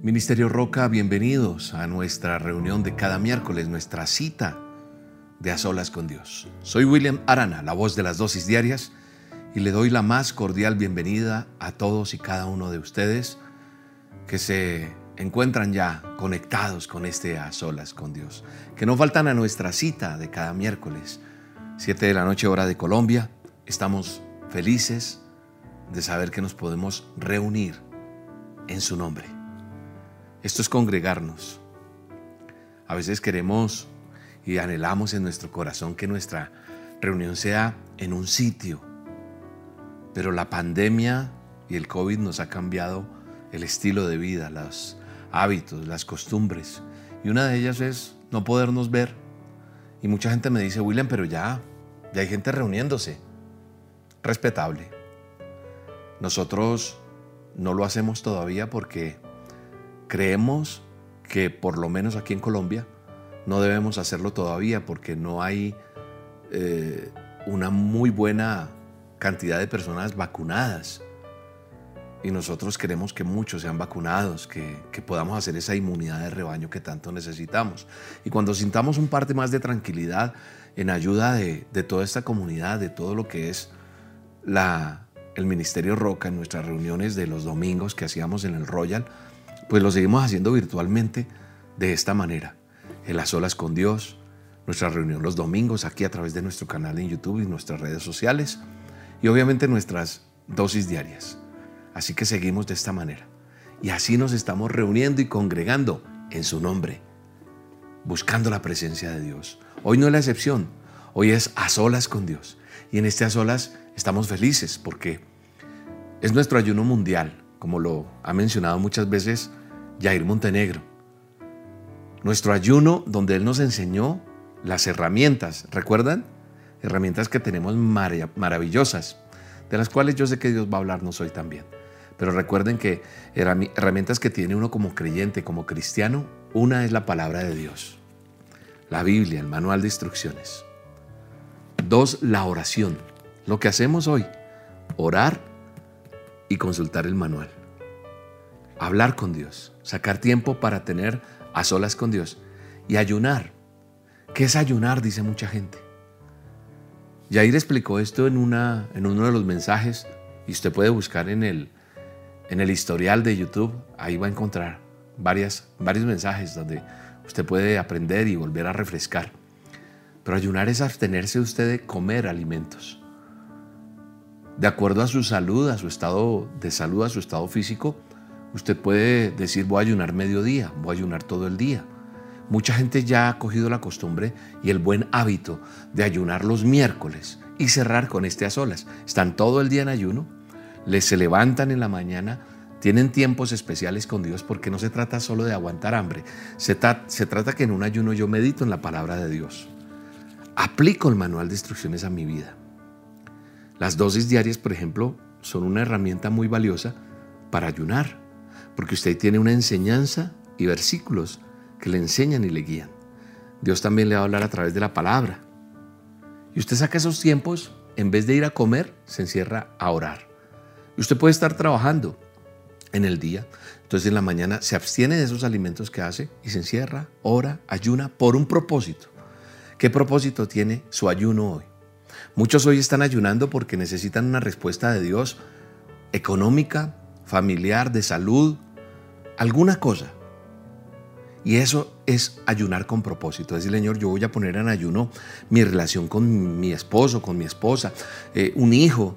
Ministerio Roca, bienvenidos a nuestra reunión de cada miércoles, nuestra cita de a solas con Dios. Soy William Arana, la voz de las dosis diarias, y le doy la más cordial bienvenida a todos y cada uno de ustedes que se encuentran ya conectados con este a solas con Dios, que no faltan a nuestra cita de cada miércoles, 7 de la noche hora de Colombia. Estamos felices de saber que nos podemos reunir en su nombre. Esto es congregarnos. A veces queremos y anhelamos en nuestro corazón que nuestra reunión sea en un sitio, pero la pandemia y el COVID nos ha cambiado el estilo de vida, los hábitos, las costumbres. Y una de ellas es no podernos ver. Y mucha gente me dice, William, pero ya, ya hay gente reuniéndose. Respetable. Nosotros no lo hacemos todavía porque Creemos que por lo menos aquí en Colombia no debemos hacerlo todavía porque no hay eh, una muy buena cantidad de personas vacunadas. Y nosotros queremos que muchos sean vacunados, que, podamos hacer esa inmunidad de rebaño que tanto necesitamos. Y cuando sintamos un parte más de tranquilidad en ayuda de, de toda esta comunidad, de todo lo que es la, el Ministerio Roca en nuestras reuniones de los domingos que hacíamos en el Royal, pues lo seguimos haciendo virtualmente de esta manera. En las olas con Dios, nuestra reunión los domingos aquí a través de nuestro canal en YouTube y nuestras redes sociales y obviamente nuestras dosis diarias. Así que seguimos de esta manera. Y así nos estamos reuniendo y congregando en su nombre, buscando la presencia de Dios. Hoy no es la excepción, hoy es a solas con Dios. Y en este a solas estamos felices porque es nuestro ayuno mundial, como lo ha mencionado muchas veces Jair Montenegro. Nuestro ayuno donde Él nos enseñó las herramientas, ¿recuerdan? Herramientas que tenemos maravillosas, de las cuales yo sé que Dios va a hablarnos hoy también. Pero recuerden que herramientas que tiene uno como creyente, como cristiano, una es la palabra de Dios, la Biblia, el manual de instrucciones. Dos, la oración. Lo que hacemos hoy, orar y consultar el manual hablar con Dios, sacar tiempo para tener a solas con Dios y ayunar. ¿Qué es ayunar? Dice mucha gente. Yair explicó esto en, una, en uno de los mensajes y usted puede buscar en el, en el historial de YouTube, ahí va a encontrar varias, varios mensajes donde usted puede aprender y volver a refrescar. Pero ayunar es abstenerse usted de comer alimentos. De acuerdo a su salud, a su estado de salud, a su estado físico, Usted puede decir voy a ayunar mediodía, voy a ayunar todo el día. Mucha gente ya ha cogido la costumbre y el buen hábito de ayunar los miércoles y cerrar con este a solas. Están todo el día en ayuno, les se levantan en la mañana, tienen tiempos especiales con Dios porque no se trata solo de aguantar hambre, se, se trata que en un ayuno yo medito en la palabra de Dios. Aplico el manual de instrucciones a mi vida. Las dosis diarias, por ejemplo, son una herramienta muy valiosa para ayunar porque usted tiene una enseñanza y versículos que le enseñan y le guían. Dios también le va a hablar a través de la palabra. Y usted saca esos tiempos, en vez de ir a comer, se encierra a orar. Y usted puede estar trabajando en el día, entonces en la mañana se abstiene de esos alimentos que hace y se encierra, ora, ayuna por un propósito. ¿Qué propósito tiene su ayuno hoy? Muchos hoy están ayunando porque necesitan una respuesta de Dios económica, familiar, de salud, alguna cosa. Y eso es ayunar con propósito. Es decir, Señor, yo voy a poner en ayuno mi relación con mi esposo, con mi esposa, eh, un hijo,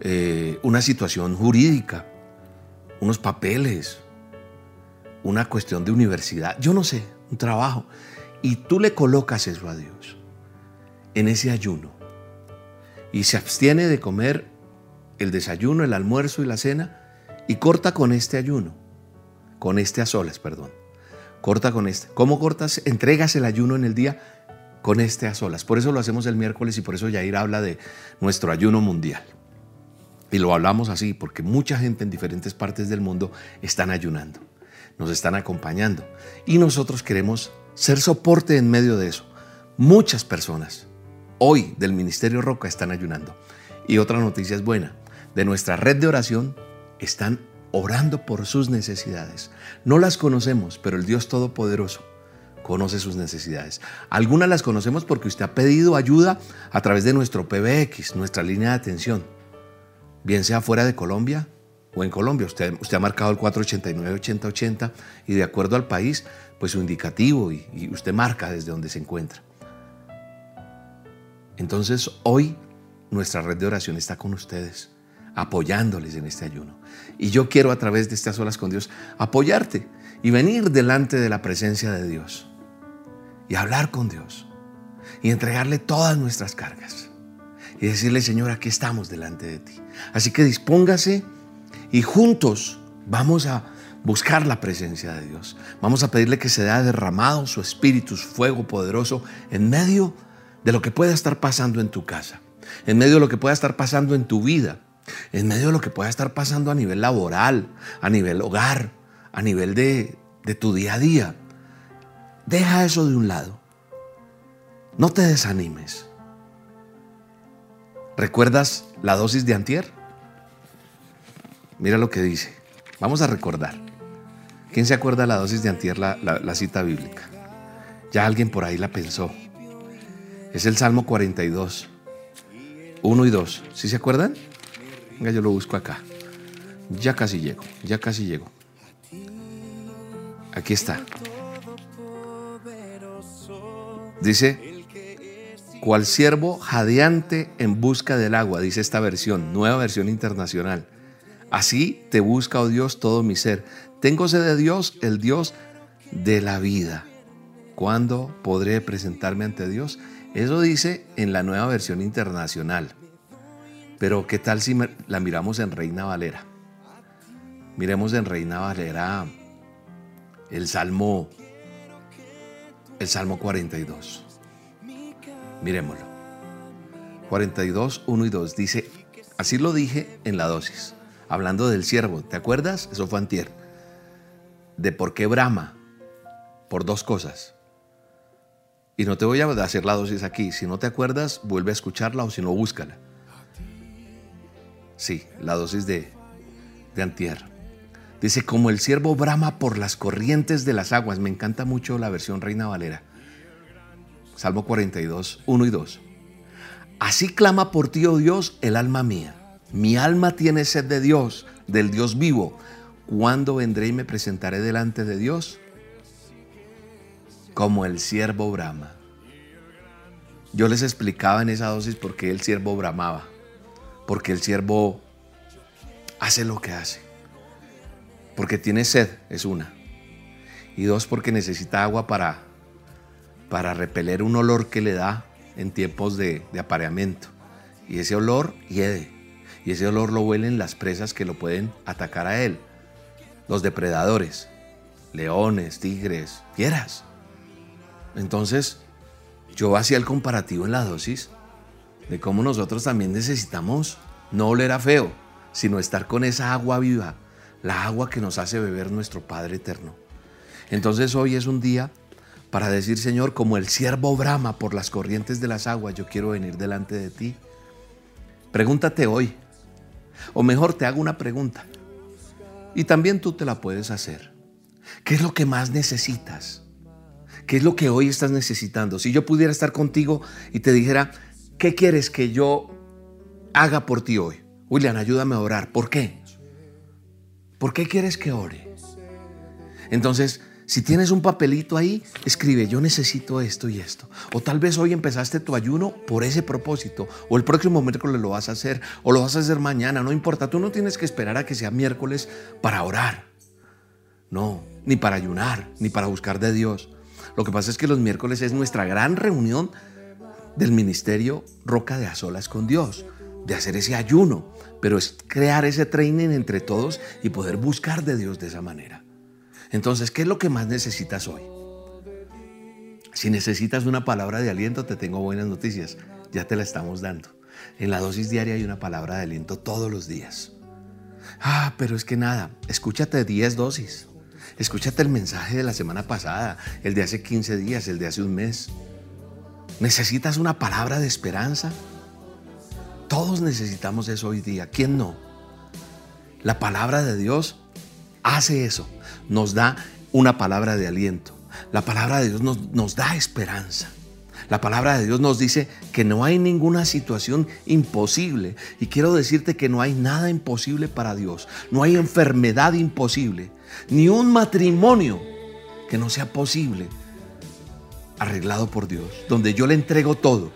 eh, una situación jurídica, unos papeles, una cuestión de universidad, yo no sé, un trabajo. Y tú le colocas eso a Dios en ese ayuno. Y se abstiene de comer el desayuno, el almuerzo y la cena y corta con este ayuno con este a solas, perdón. Corta con este. ¿Cómo cortas? Entregas el ayuno en el día con este a solas. Por eso lo hacemos el miércoles y por eso Yair habla de nuestro ayuno mundial. Y lo hablamos así porque mucha gente en diferentes partes del mundo están ayunando, nos están acompañando y nosotros queremos ser soporte en medio de eso. Muchas personas hoy del Ministerio Roca están ayunando. Y otra noticia es buena, de nuestra red de oración están orando por sus necesidades. No las conocemos, pero el Dios Todopoderoso conoce sus necesidades. Algunas las conocemos porque usted ha pedido ayuda a través de nuestro PBX, nuestra línea de atención. Bien sea fuera de Colombia o en Colombia. Usted, ha marcado el 489-8080 y de acuerdo al país, pues su indicativo y usted marca desde donde se encuentra. Entonces hoy nuestra red de oración está con ustedes, apoyándoles en este ayuno. Y yo quiero a través de estas olas con Dios apoyarte y venir delante de la presencia de Dios y hablar con Dios y entregarle todas nuestras cargas y decirle, Señor, aquí estamos delante de ti. Así que dispóngase y juntos vamos a buscar la presencia de Dios. Vamos a pedirle que se haya derramado su espíritu, su fuego poderoso en medio de lo que pueda estar pasando en tu casa, en medio de lo que pueda estar pasando en tu vida, en medio de lo que pueda estar pasando a nivel laboral, a nivel hogar, a nivel de, tu día a día. Deja eso de un lado. No te desanimes. ¿Recuerdas la dosis de antier? Mira lo que dice. Vamos a recordar. ¿Quién se acuerda de la dosis de antier, la, la cita bíblica? Ya alguien por ahí la pensó. Es el Salmo 42, 1 y 2. ¿Sí se acuerdan? Venga, yo lo busco acá. Ya casi llego, ya casi llego. Aquí está. Dice, cual siervo jadeante en busca del agua, dice esta versión, nueva versión internacional. Así te busca, oh Dios, todo mi ser. Tengo sed de Dios, el Dios de la vida. ¿Cuándo podré presentarme ante Dios? Eso dice en la nueva versión internacional. Pero ¿qué tal si la miramos en Reina Valera? Miremos en Reina Valera el Salmo el Salmo 42. Miremoslo. 42, 1 y 2 dice, así lo dije en la dosis, hablando del siervo, ¿te acuerdas? Eso fue antier. De por qué brama, por dos cosas. Y no te voy a hacer la dosis aquí, si no te acuerdas, vuelve a escucharla o si no, búscala. Sí, la dosis de, de antier. Dice, como el siervo brama por las corrientes de las aguas. Me encanta mucho la versión Reina Valera. Salmo 42, 1 y 2. Así clama por ti, oh Dios, el alma mía. Mi alma tiene sed de Dios, del Dios vivo. ¿Cuándo vendré y me presentaré delante de Dios? Como el siervo brama. Yo les explicaba en esa dosis por qué el siervo bramaba. Porque el siervo hace lo que hace. Porque tiene sed, es una. Y dos, porque necesita agua para, para repeler un olor que le da en tiempos de, de apareamiento. Y ese olor hiede. Y ese olor lo huelen las presas que lo pueden atacar a él. Los depredadores, leones, tigres, fieras. Entonces, yo hacía el comparativo en la dosis de cómo nosotros también necesitamos no oler a feo, sino estar con esa agua viva la agua que nos hace beber nuestro Padre eterno. Entonces hoy es un día para decir, Señor, como el siervo brama por las corrientes de las aguas, yo quiero venir delante de ti. Pregúntate hoy, o mejor te hago una pregunta, y también tú te la puedes hacer. ¿Qué es lo que más necesitas? ¿Qué es lo que hoy estás necesitando? Si yo pudiera estar contigo y te dijera, ¿qué quieres que yo haga por ti hoy? William, ayúdame a orar. ¿Por qué? ¿Por qué quieres que ore? Entonces, si tienes un papelito ahí, escribe, yo necesito esto y esto. O tal vez hoy empezaste tu ayuno por ese propósito. O el próximo miércoles lo vas a hacer. O lo vas a hacer mañana. No importa. Tú no tienes que esperar a que sea miércoles para orar. No, ni para ayunar, ni para buscar de Dios. Lo que pasa es que los miércoles es nuestra gran reunión del ministerio Roca de Azolas con Dios de hacer ese ayuno, pero es crear ese training entre todos y poder buscar de Dios de esa manera. Entonces, ¿qué es lo que más necesitas hoy? Si necesitas una palabra de aliento, te tengo buenas noticias. Ya te la estamos dando. En la dosis diaria hay una palabra de aliento todos los días. Ah, pero es que nada, escúchate 10 dosis. Escúchate el mensaje de la semana pasada, el de hace 15 días, el de hace un mes. ¿Necesitas una palabra de esperanza? Todos necesitamos eso hoy día. ¿Quién no? La palabra de Dios hace eso, nos da una palabra de aliento. La palabra de Dios nos, nos da esperanza. La palabra de Dios nos dice que no hay ninguna situación imposible. Y quiero decirte que no hay nada imposible para Dios. No hay enfermedad imposible. Ni un matrimonio que no sea posible arreglado por Dios. Donde yo le entrego todo.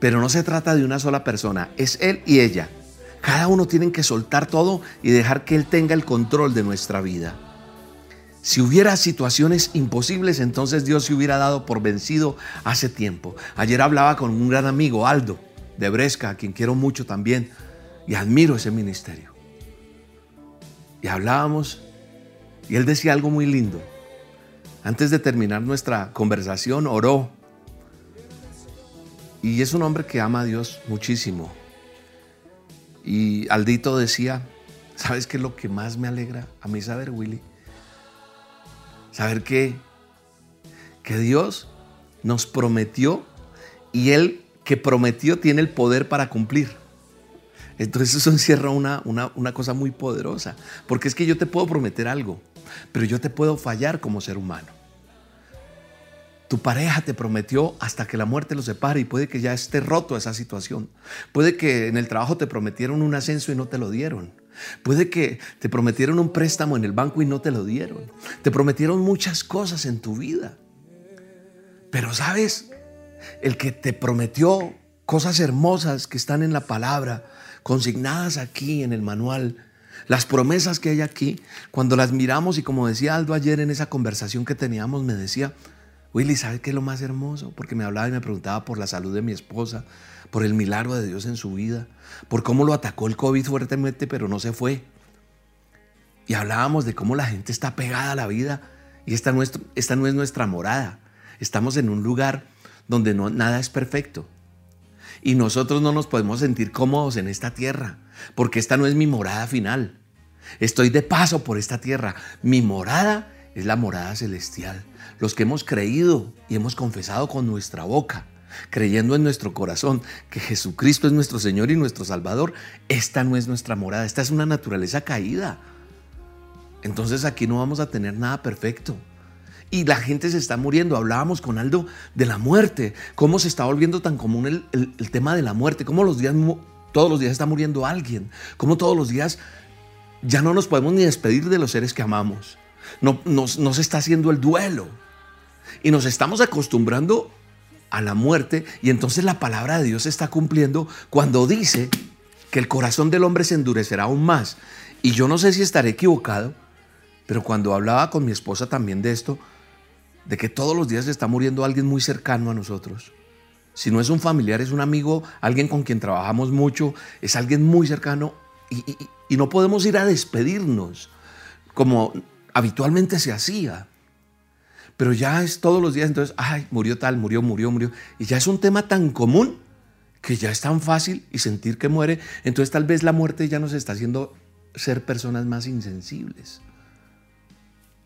Pero no se trata de una sola persona. Es Él y ella. Cada uno tiene que soltar todo y dejar que Él tenga el control de nuestra vida. Si hubiera situaciones imposibles, entonces Dios se hubiera dado por vencido hace tiempo. Ayer hablaba con un gran amigo, Aldo, de Bresca, a quien quiero mucho también, y admiro ese ministerio. Y hablábamos, y él decía algo muy lindo. Antes de terminar nuestra conversación, oró. Y es un hombre que ama a Dios muchísimo. Y Aldito decía, ¿sabes qué es lo que más me alegra a mí saber, Willy? Saber que, que Dios nos prometió y Él que prometió tiene el poder para cumplir. Entonces eso encierra una, una, una, cosa muy poderosa, porque es que yo te puedo prometer algo, pero yo te puedo fallar como ser humano. Tu pareja te prometió hasta que la muerte lo separe y puede que ya esté roto esa situación. Puede que en el trabajo te prometieron un ascenso y no te lo dieron. Puede que te prometieron un préstamo en el banco y no te lo dieron. Te prometieron muchas cosas en tu vida. Pero sabes, el que te prometió cosas hermosas que están en la palabra, consignadas aquí en el manual, las promesas que hay aquí, cuando las miramos y como decía Aldo ayer en esa conversación que teníamos, me decía, Willy, ¿sabes qué es lo más hermoso? Porque me hablaba y me preguntaba por la salud de mi esposa, por el milagro de Dios en su vida, por cómo lo atacó el COVID fuertemente, pero no se fue. Y hablábamos de cómo la gente está pegada a la vida y esta no es nuestra morada. Estamos en un lugar donde no, nada es perfecto. Y nosotros no nos podemos sentir cómodos en esta tierra, porque esta no es mi morada final. Estoy de paso por esta tierra. Mi morada es la morada celestial. Los que hemos creído y hemos confesado con nuestra boca creyendo en nuestro corazón que Jesucristo es nuestro Señor y nuestro Salvador, esta no es nuestra morada, esta es una naturaleza caída. Entonces aquí no vamos a tener nada perfecto. Y la gente se está muriendo. Hablábamos con Aldo de la muerte, cómo se está volviendo tan común el, tema de la muerte, cómo los días, todos los días está muriendo alguien, cómo todos los días ya no nos podemos ni despedir de los seres que amamos. No, no se está haciendo el duelo. Y nos estamos acostumbrando a la muerte y entonces la palabra de Dios se está cumpliendo cuando dice que el corazón del hombre se endurecerá aún más. Y yo no sé si estaré equivocado, pero cuando hablaba con mi esposa también de esto, de que todos los días está muriendo alguien muy cercano a nosotros. Si no es un familiar, es un amigo, alguien con quien trabajamos mucho, es alguien muy cercano y, y no podemos ir a despedirnos como habitualmente se hacía. Pero ya es todos los días, entonces, ay, murió tal, murió, murió, murió. Y ya es un tema tan común que ya es tan fácil y sentir que muere. Entonces tal vez la muerte ya nos está haciendo ser personas más insensibles.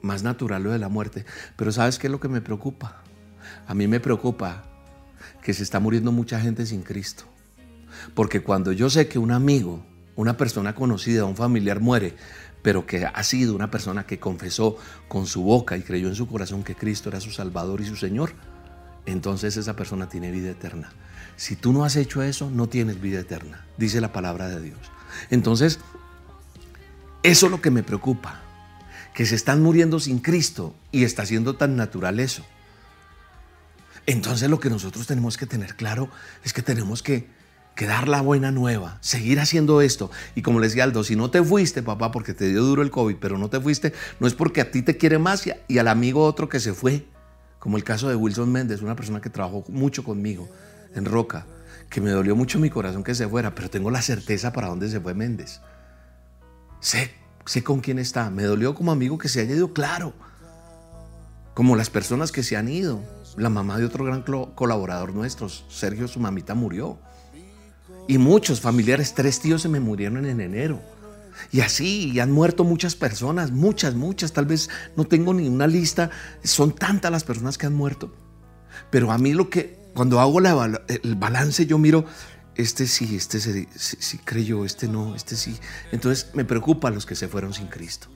Más natural lo de la muerte. Pero ¿sabes qué es lo que me preocupa? A mí me preocupa que se está muriendo mucha gente sin Cristo. Porque cuando yo sé que un amigo, una persona conocida, un familiar muere, pero que ha sido una persona que confesó con su boca y creyó en su corazón que Cristo era su Salvador y su Señor, entonces esa persona tiene vida eterna. Si tú no has hecho eso, no tienes vida eterna, dice la palabra de Dios. Entonces, eso es lo que me preocupa, que se están muriendo sin Cristo y está siendo tan natural eso. Entonces lo que nosotros tenemos que tener claro es que tenemos que que dar la buena nueva, seguir haciendo esto. Y como le decía Aldo, si no te fuiste, papá, porque te dio duro el COVID, pero no te fuiste, no es porque a ti te quiere más y, al amigo otro que se fue, como el caso de Wilson Méndez, una persona que trabajó mucho conmigo en Roca, que me dolió mucho mi corazón que se fuera, pero tengo la certeza para dónde se fue Méndez. Sé, sé con quién está. Me dolió como amigo que se haya ido, claro. Como las personas que se han ido. La mamá de otro gran colaborador nuestro, Sergio, su mamita murió. Y muchos familiares, tres tíos se me murieron en enero. Y así, y han muerto muchas personas, muchas, muchas, tal vez no tengo ni una lista, son tantas las personas que han muerto. Pero a mí lo que, cuando hago el balance, yo miro este sí, este sí, creyó, este no, este sí. Entonces me preocupa los que se fueron sin Cristo.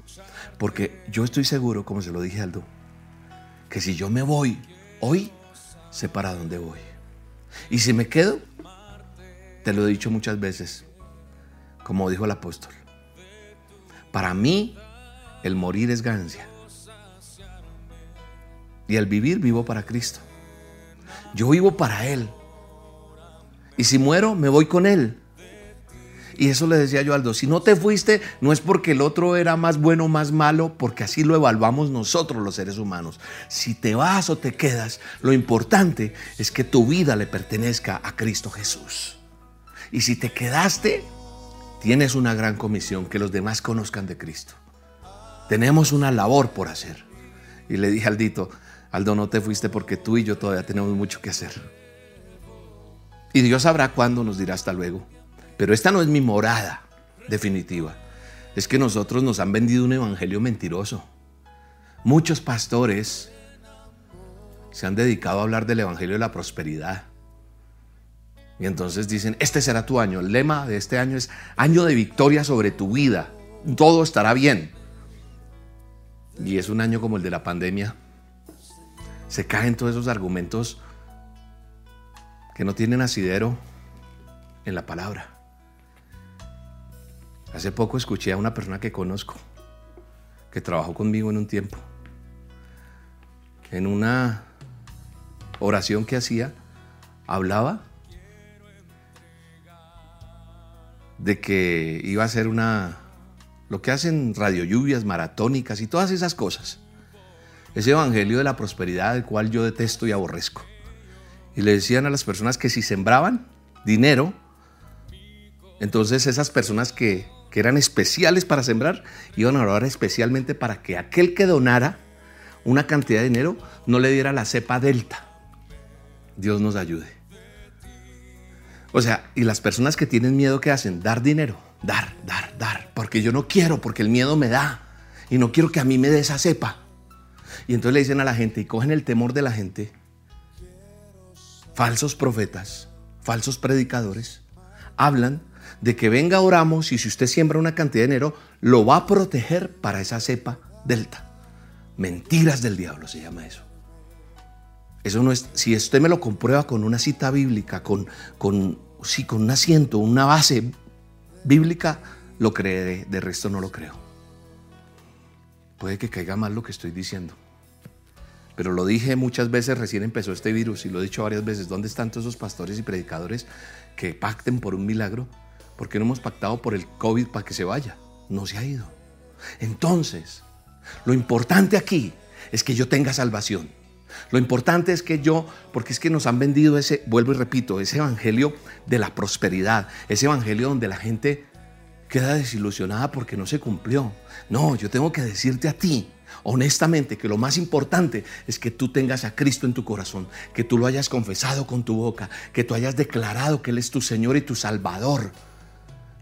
Porque yo estoy seguro, como se lo dije Aldo, que si yo me voy hoy, sé para dónde voy. Y si me quedo, te lo he dicho muchas veces, como dijo el apóstol. Para mí, el morir es ganancia. Y el vivir vivo para Cristo. Yo vivo para Él. Y si muero, me voy con Él. Y eso le decía yo Aldo, si no te fuiste, no es porque el otro era más bueno o más malo, porque así lo evaluamos nosotros los seres humanos. Si te vas o te quedas, lo importante es que tu vida le pertenezca a Cristo Jesús. Y si te quedaste, tienes una gran comisión, que los demás conozcan de Cristo. Tenemos una labor por hacer. Y le dije a Aldito, Aldo, no te fuiste porque tú y yo todavía tenemos mucho que hacer. Y Dios sabrá cuándo nos dirá hasta luego. Pero esta no es mi morada definitiva. Es que nosotros nos han vendido un evangelio mentiroso. Muchos pastores se han dedicado a hablar del evangelio de la prosperidad. Y entonces dicen, este será tu año. El lema de este año es año de victoria sobre tu vida. Todo estará bien. Y es un año como el de la pandemia. Se caen todos esos argumentos que no tienen asidero en la palabra. Hace poco escuché a una persona que conozco, que trabajó conmigo en un tiempo, en una oración que hacía, hablaba de que iba a ser una, lo que hacen radio lluvias maratónicas y todas esas cosas. Ese evangelio de la prosperidad, el cual yo detesto y aborrezco. Y le decían a las personas que si sembraban dinero, entonces esas personas que que eran especiales para sembrar, iban a orar especialmente para que aquel que donara una cantidad de dinero no le diera la cepa delta. Dios nos ayude. O sea, y las personas que tienen miedo, ¿qué hacen? Dar dinero, dar, dar, dar, porque yo no quiero, porque el miedo me da y no quiero que a mí me dé esa cepa. Y entonces le dicen a la gente y cogen el temor de la gente, falsos profetas, falsos predicadores, hablan de que venga oramos y si usted siembra una cantidad de dinero, lo va a proteger para esa cepa delta. Mentiras del diablo se llama eso. Eso no es, si usted me lo comprueba con una cita bíblica, con, con, con un asiento, una base bíblica, lo creeré, de resto no lo creo. Puede que caiga mal lo que estoy diciendo. Pero lo dije muchas veces, recién empezó este virus y lo he dicho varias veces, ¿dónde están todos esos pastores y predicadores que pacten por un milagro? Porque no hemos pactado por el COVID para que se vaya. No se ha ido. Entonces, lo importante aquí es que yo tenga salvación. Lo importante es que yo, porque es que nos han vendido ese, vuelvo y repito, ese evangelio de la prosperidad, ese evangelio donde la gente queda desilusionada porque no se cumplió. No, yo tengo que decirte a ti, honestamente, que lo más importante es que tú tengas a Cristo en tu corazón, que tú lo hayas confesado con tu boca, que tú hayas declarado que Él es tu Señor y tu Salvador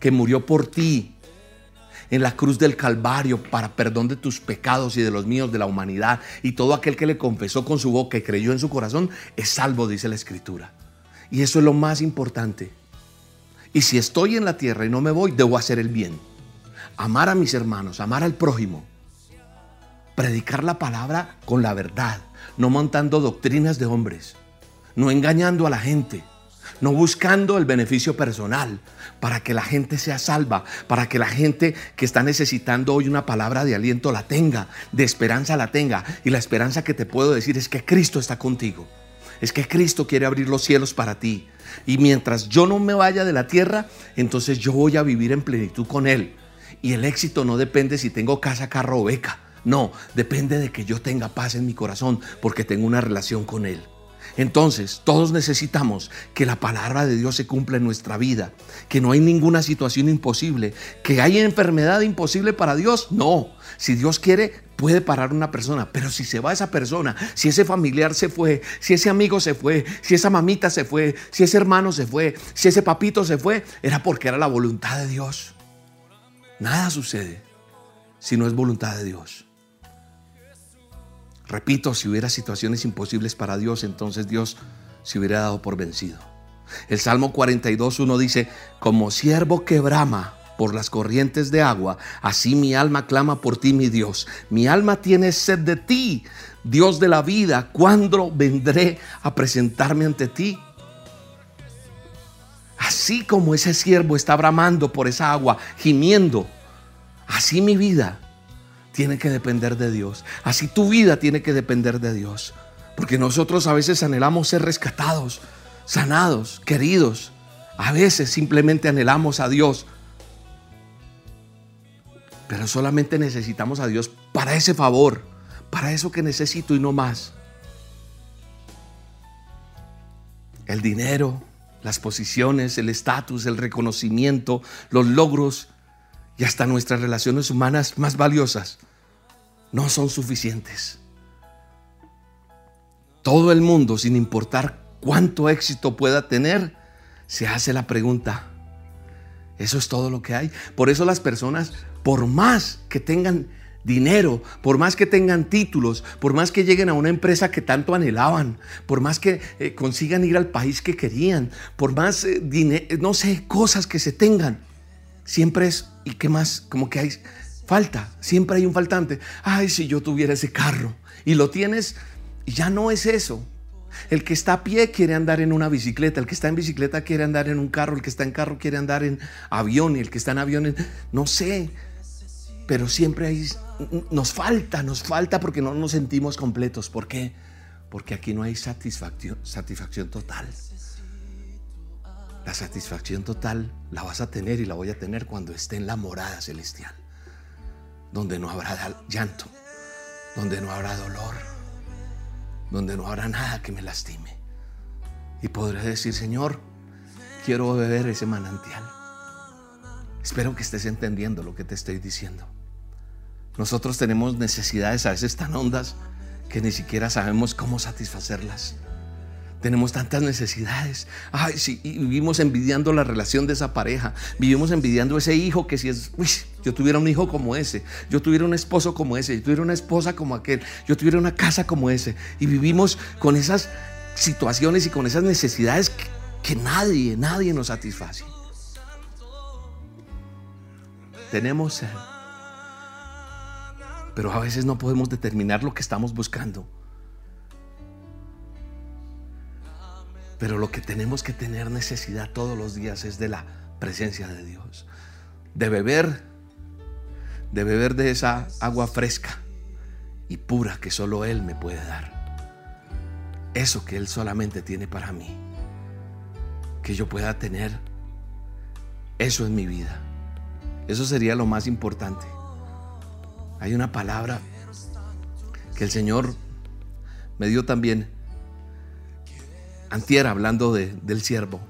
que murió por ti en la cruz del Calvario para perdón de tus pecados y de los míos, de la humanidad. Y todo aquel que le confesó con su boca y creyó en su corazón es salvo, dice la Escritura. Y eso es lo más importante. Y si estoy en la tierra y no me voy, debo hacer el bien. Amar a mis hermanos, amar al prójimo. Predicar la palabra con la verdad, no montando doctrinas de hombres, no engañando a la gente no buscando el beneficio personal, para que la gente sea salva, para que la gente que está necesitando hoy una palabra de aliento la tenga, de esperanza la tenga. Y la esperanza que te puedo decir es que Cristo está contigo. Es que Cristo quiere abrir los cielos para ti. Y mientras yo no me vaya de la tierra, entonces yo voy a vivir en plenitud con Él. Y el éxito no depende si tengo casa, carro o beca. No, depende de que yo tenga paz en mi corazón porque tengo una relación con Él. Entonces, todos necesitamos que la palabra de Dios se cumpla en nuestra vida, que no hay ninguna situación imposible, que hay enfermedad imposible para Dios. No, si Dios quiere, puede parar una persona, pero si se va esa persona, si ese familiar se fue, si ese amigo se fue, si esa mamita se fue, si ese hermano se fue, si ese papito se fue, era porque era la voluntad de Dios. Nada sucede si no es voluntad de Dios. Repito, si hubiera situaciones imposibles para Dios, entonces Dios se hubiera dado por vencido. El Salmo 42, uno dice, como siervo que brama por las corrientes de agua, así mi alma clama por ti, mi Dios. Mi alma tiene sed de ti, Dios de la vida. ¿Cuándo vendré a presentarme ante ti? Así como ese siervo está bramando por esa agua, gimiendo, así mi vida tiene que depender de Dios. Así tu vida tiene que depender de Dios. Porque nosotros a veces anhelamos ser rescatados, sanados, queridos. A veces simplemente anhelamos a Dios. Pero solamente necesitamos a Dios para ese favor, para eso que necesito y no más. El dinero, las posiciones, el estatus, el reconocimiento, los logros y hasta nuestras relaciones humanas más valiosas no son suficientes. Todo el mundo, sin importar cuánto éxito pueda tener, se hace la pregunta, ¿eso es todo lo que hay? Por eso las personas, por más que tengan dinero, por más que tengan títulos, por más que lleguen a una empresa que tanto anhelaban, por más que eh, consigan ir al país que querían, por más eh, dinero, no sé, cosas que se tengan, siempre es, ¿y qué más? Como que hay falta, siempre hay un faltante. Ay, si yo tuviera ese carro y lo tienes, ya no es eso. El que está a pie quiere andar en una bicicleta, el que está en bicicleta quiere andar en un carro, el que está en carro quiere andar en avión y el que está en avión, no sé, pero siempre hay, nos falta, nos falta porque no nos sentimos completos. ¿Por qué? Porque aquí no hay satisfacción total. La satisfacción total la vas a tener y la voy a tener cuando esté en la morada celestial, donde no habrá llanto, donde no habrá dolor donde no habrá nada que me lastime. Y podré decir, Señor, quiero beber ese manantial. Espero que estés entendiendo lo que te estoy diciendo. Nosotros tenemos necesidades a veces tan hondas que ni siquiera sabemos cómo satisfacerlas. Tenemos tantas necesidades. Ay, sí, y vivimos envidiando la relación de esa pareja. Vivimos envidiando ese hijo que si es, uy, yo tuviera un hijo como ese, yo tuviera un esposo como ese, yo tuviera una esposa como aquel, yo tuviera una casa como ese. Y vivimos con esas situaciones y con esas necesidades que, nadie, nadie nos satisface. Tenemos sed. Pero a veces no podemos determinar lo que estamos buscando. Pero lo que tenemos que tener necesidad todos los días es de la presencia de Dios. De beber, de beber de esa agua fresca y pura que solo Él me puede dar. Eso que Él solamente tiene para mí. Que yo pueda tener eso en mi vida. Eso sería lo más importante. Hay una palabra que el Señor me dio también antier hablando del siervo.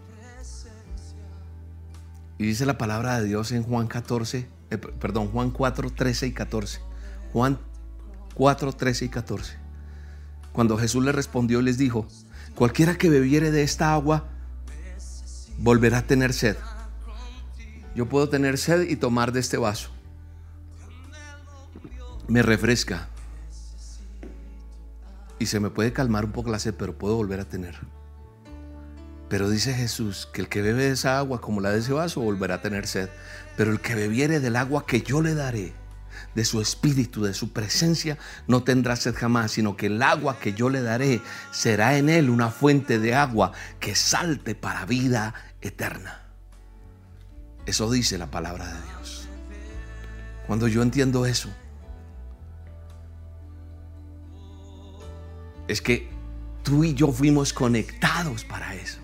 Y dice la palabra de Dios en Juan 14, eh, perdón, Juan 4, 13 y 14. Juan 4, 13 y 14. Cuando Jesús le respondió les dijo, cualquiera que bebiere de esta agua volverá a tener sed. Yo puedo tener sed y tomar de este vaso. Me refresca. Y se me puede calmar un poco la sed, pero puedo volver a tener. Pero dice Jesús que el que bebe de esa agua como la de ese vaso volverá a tener sed. Pero el que bebiere del agua que yo le daré, de su espíritu, de su presencia, no tendrá sed jamás, sino que el agua que yo le daré será en él una fuente de agua que salte para vida eterna. Eso dice la palabra de Dios. Cuando yo entiendo eso, es que tú y yo fuimos conectados para eso.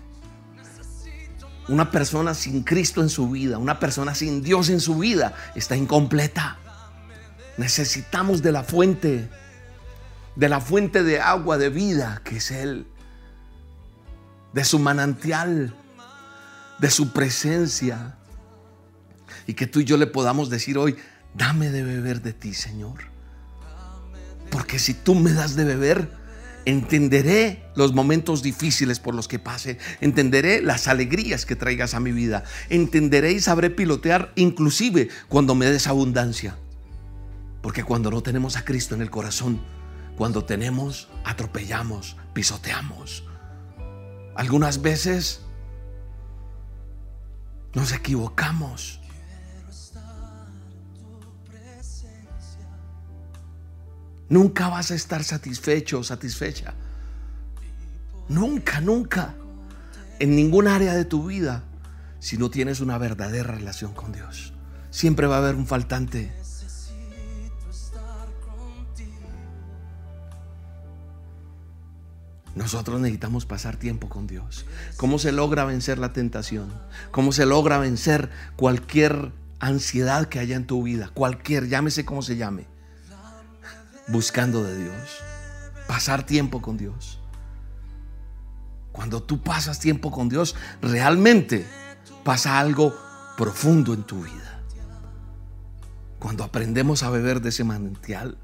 Una persona sin Cristo en su vida, una persona sin Dios en su vida, está incompleta. Necesitamos de la fuente, de la fuente de agua de vida que es Él, de su manantial, de su presencia. Y que tú y yo le podamos decir hoy, dame de beber de ti, Señor. Porque si tú me das de beber, Entenderé los momentos difíciles por los que pase. Entenderé las alegrías que traigas a mi vida. Entenderé y sabré pilotear inclusive cuando me des abundancia. Porque cuando no tenemos a Cristo en el corazón, cuando tenemos, atropellamos, pisoteamos. Algunas veces Nos equivocamos. Nunca vas a estar satisfecho o satisfecha. Nunca, nunca. En ningún área de tu vida. Si no tienes una verdadera relación con Dios. Siempre va a haber un faltante. Nosotros necesitamos pasar tiempo con Dios. ¿Cómo se logra vencer la tentación? ¿Cómo se logra vencer cualquier ansiedad que haya en tu vida? Cualquier, llámese como se llame buscando de Dios, pasar tiempo con Dios. Cuando tú pasas tiempo con Dios, realmente pasa algo profundo en tu vida. Cuando aprendemos a beber de ese manantial,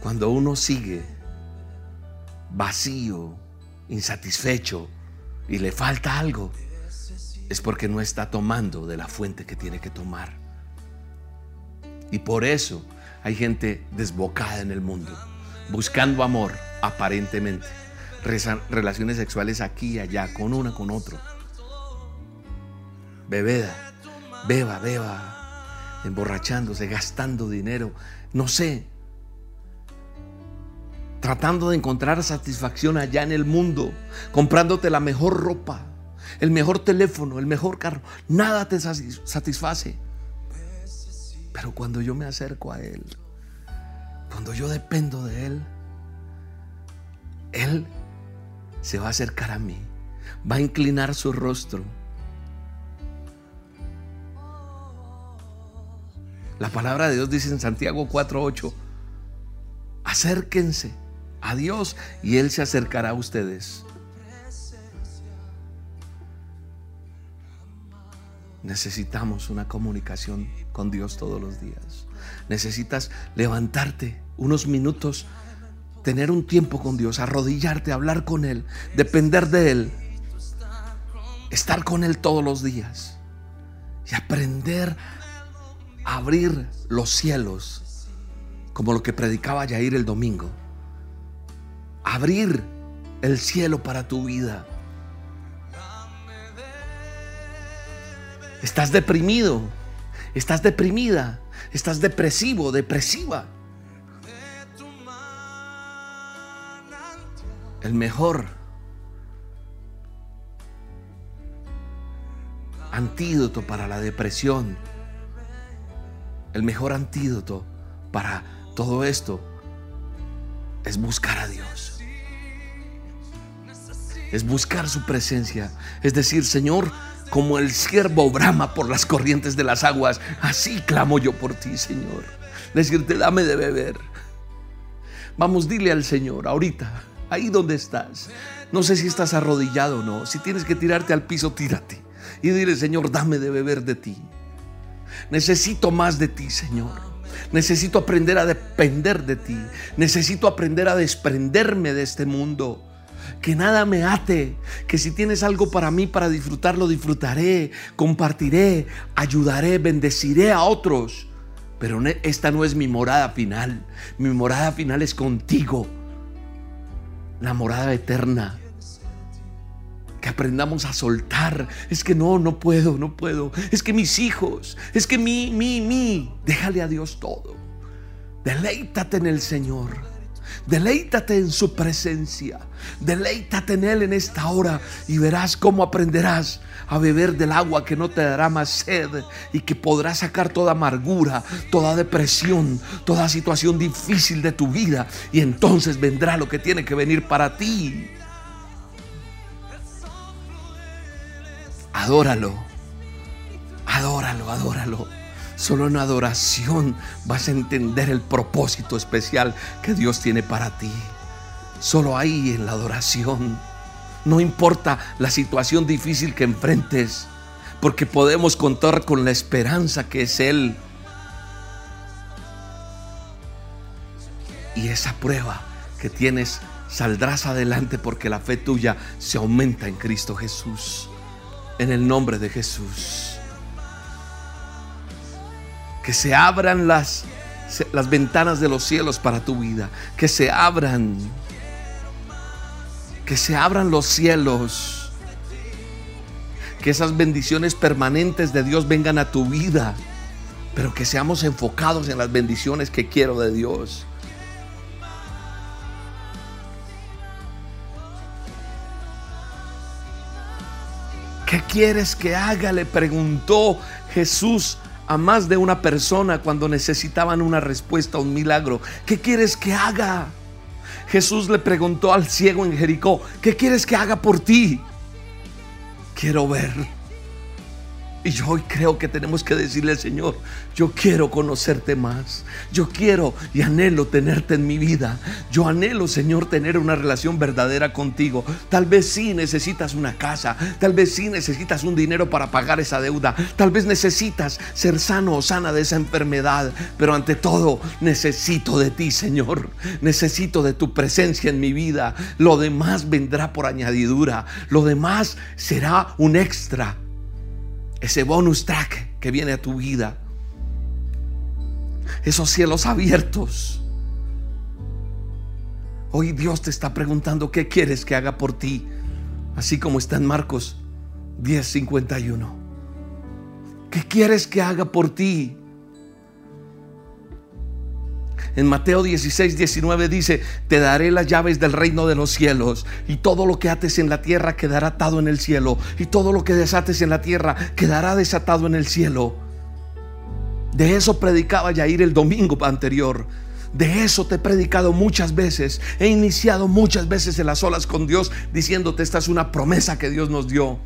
cuando uno sigue vacío, insatisfecho y le falta algo, es porque no está tomando de la fuente que tiene que tomar. Y por eso hay gente desbocada en el mundo, buscando amor aparentemente, relaciones sexuales aquí y allá, con una, con otro. Bebeda, beba, beba, emborrachándose, gastando dinero, no sé, tratando de encontrar satisfacción allá en el mundo, comprándote la mejor ropa, el mejor teléfono, el mejor carro. Nada te satisface. Pero cuando yo me acerco a Él, cuando yo dependo de Él, Él se va a acercar a mí, va a inclinar su rostro. La palabra de Dios dice en Santiago 4:8, acérquense a Dios y Él se acercará a ustedes. Necesitamos una comunicación con Dios todos los días. Necesitas levantarte unos minutos, tener un tiempo con Dios, arrodillarte, hablar con Él, depender de Él, estar con Él todos los días y aprender a abrir los cielos, como lo que predicaba Yair el domingo. Abrir el cielo para tu vida Estás deprimido, estás deprimida, estás depresivo, depresiva. El mejor antídoto para la depresión, el mejor antídoto para todo esto es buscar a Dios. Es buscar su presencia. Es decir, Señor, como el siervo brama por las corrientes de las aguas, así clamo yo por ti, Señor. Decirte, dame de beber. Vamos, dile al Señor ahorita, ahí donde estás. No sé si estás arrodillado o no. Si tienes que tirarte al piso, tírate. Y dile, Señor, dame de beber de ti. Necesito más de ti, Señor. Necesito aprender a depender de ti. Necesito aprender a desprenderme de este mundo que nada me ate, que si tienes algo para mí para disfrutarlo, disfrutaré, compartiré, ayudaré, bendeciré a otros. Pero esta no es mi morada final. Mi morada final es contigo. La morada eterna. Que aprendamos a soltar. Es que no, no puedo, no puedo. Es que mis hijos, es que mi, mi, mi. Déjale a Dios todo. Deleítate en el Señor. Deleítate en su presencia. Deleítate en Él en esta hora y verás cómo aprenderás a beber del agua que no te dará más sed y que podrás sacar toda amargura, toda depresión, toda situación difícil de tu vida y entonces vendrá lo que tiene que venir para ti. Adóralo, adóralo, adóralo. Solo en adoración vas a entender el propósito especial que Dios tiene para ti. Solo ahí en la adoración. No importa la situación difícil que enfrentes, porque podemos contar con la esperanza que es Él. Y esa prueba que tienes saldrás adelante porque la fe tuya se aumenta en Cristo Jesús. En el nombre de Jesús que se abran las, las ventanas de los cielos para tu vida, que se abran, que se abran los cielos que esas bendiciones permanentes de Dios vengan a tu vida, pero que seamos enfocados en las bendiciones que quiero de Dios. ¿Qué quieres que haga? Le preguntó Jesús a más de una persona cuando necesitaban una respuesta un milagro. ¿Qué quieres que haga? Jesús le preguntó al ciego en Jericó, ¿qué quieres que haga por ti? Quiero ver. Y yo hoy creo que tenemos que decirle Señor, yo quiero conocerte más. Yo quiero y anhelo tenerte en mi vida. Yo anhelo, Señor, tener una relación verdadera contigo. Tal vez sí necesitas una casa. Tal vez sí necesitas un dinero para pagar esa deuda. Tal vez necesitas ser sano o sana de esa enfermedad. Pero ante todo, necesito de ti, Señor. Necesito de tu presencia en mi vida. Lo demás vendrá por añadidura. Lo demás será un extra ese bonus track que viene a tu vida, esos cielos abiertos. Hoy Dios te está preguntando qué quieres que haga por ti, así como está en Marcos 10:51. ¿Qué quieres que haga por ti? En Mateo 16, 19 dice, te daré las llaves del reino de los cielos y todo lo que ates en la tierra quedará atado en el cielo y todo lo que desates en la tierra quedará desatado en el cielo. De eso predicaba Yair el domingo anterior. De eso te he predicado muchas veces. He iniciado muchas veces en las olas con Dios diciéndote esta es una promesa que Dios nos dio.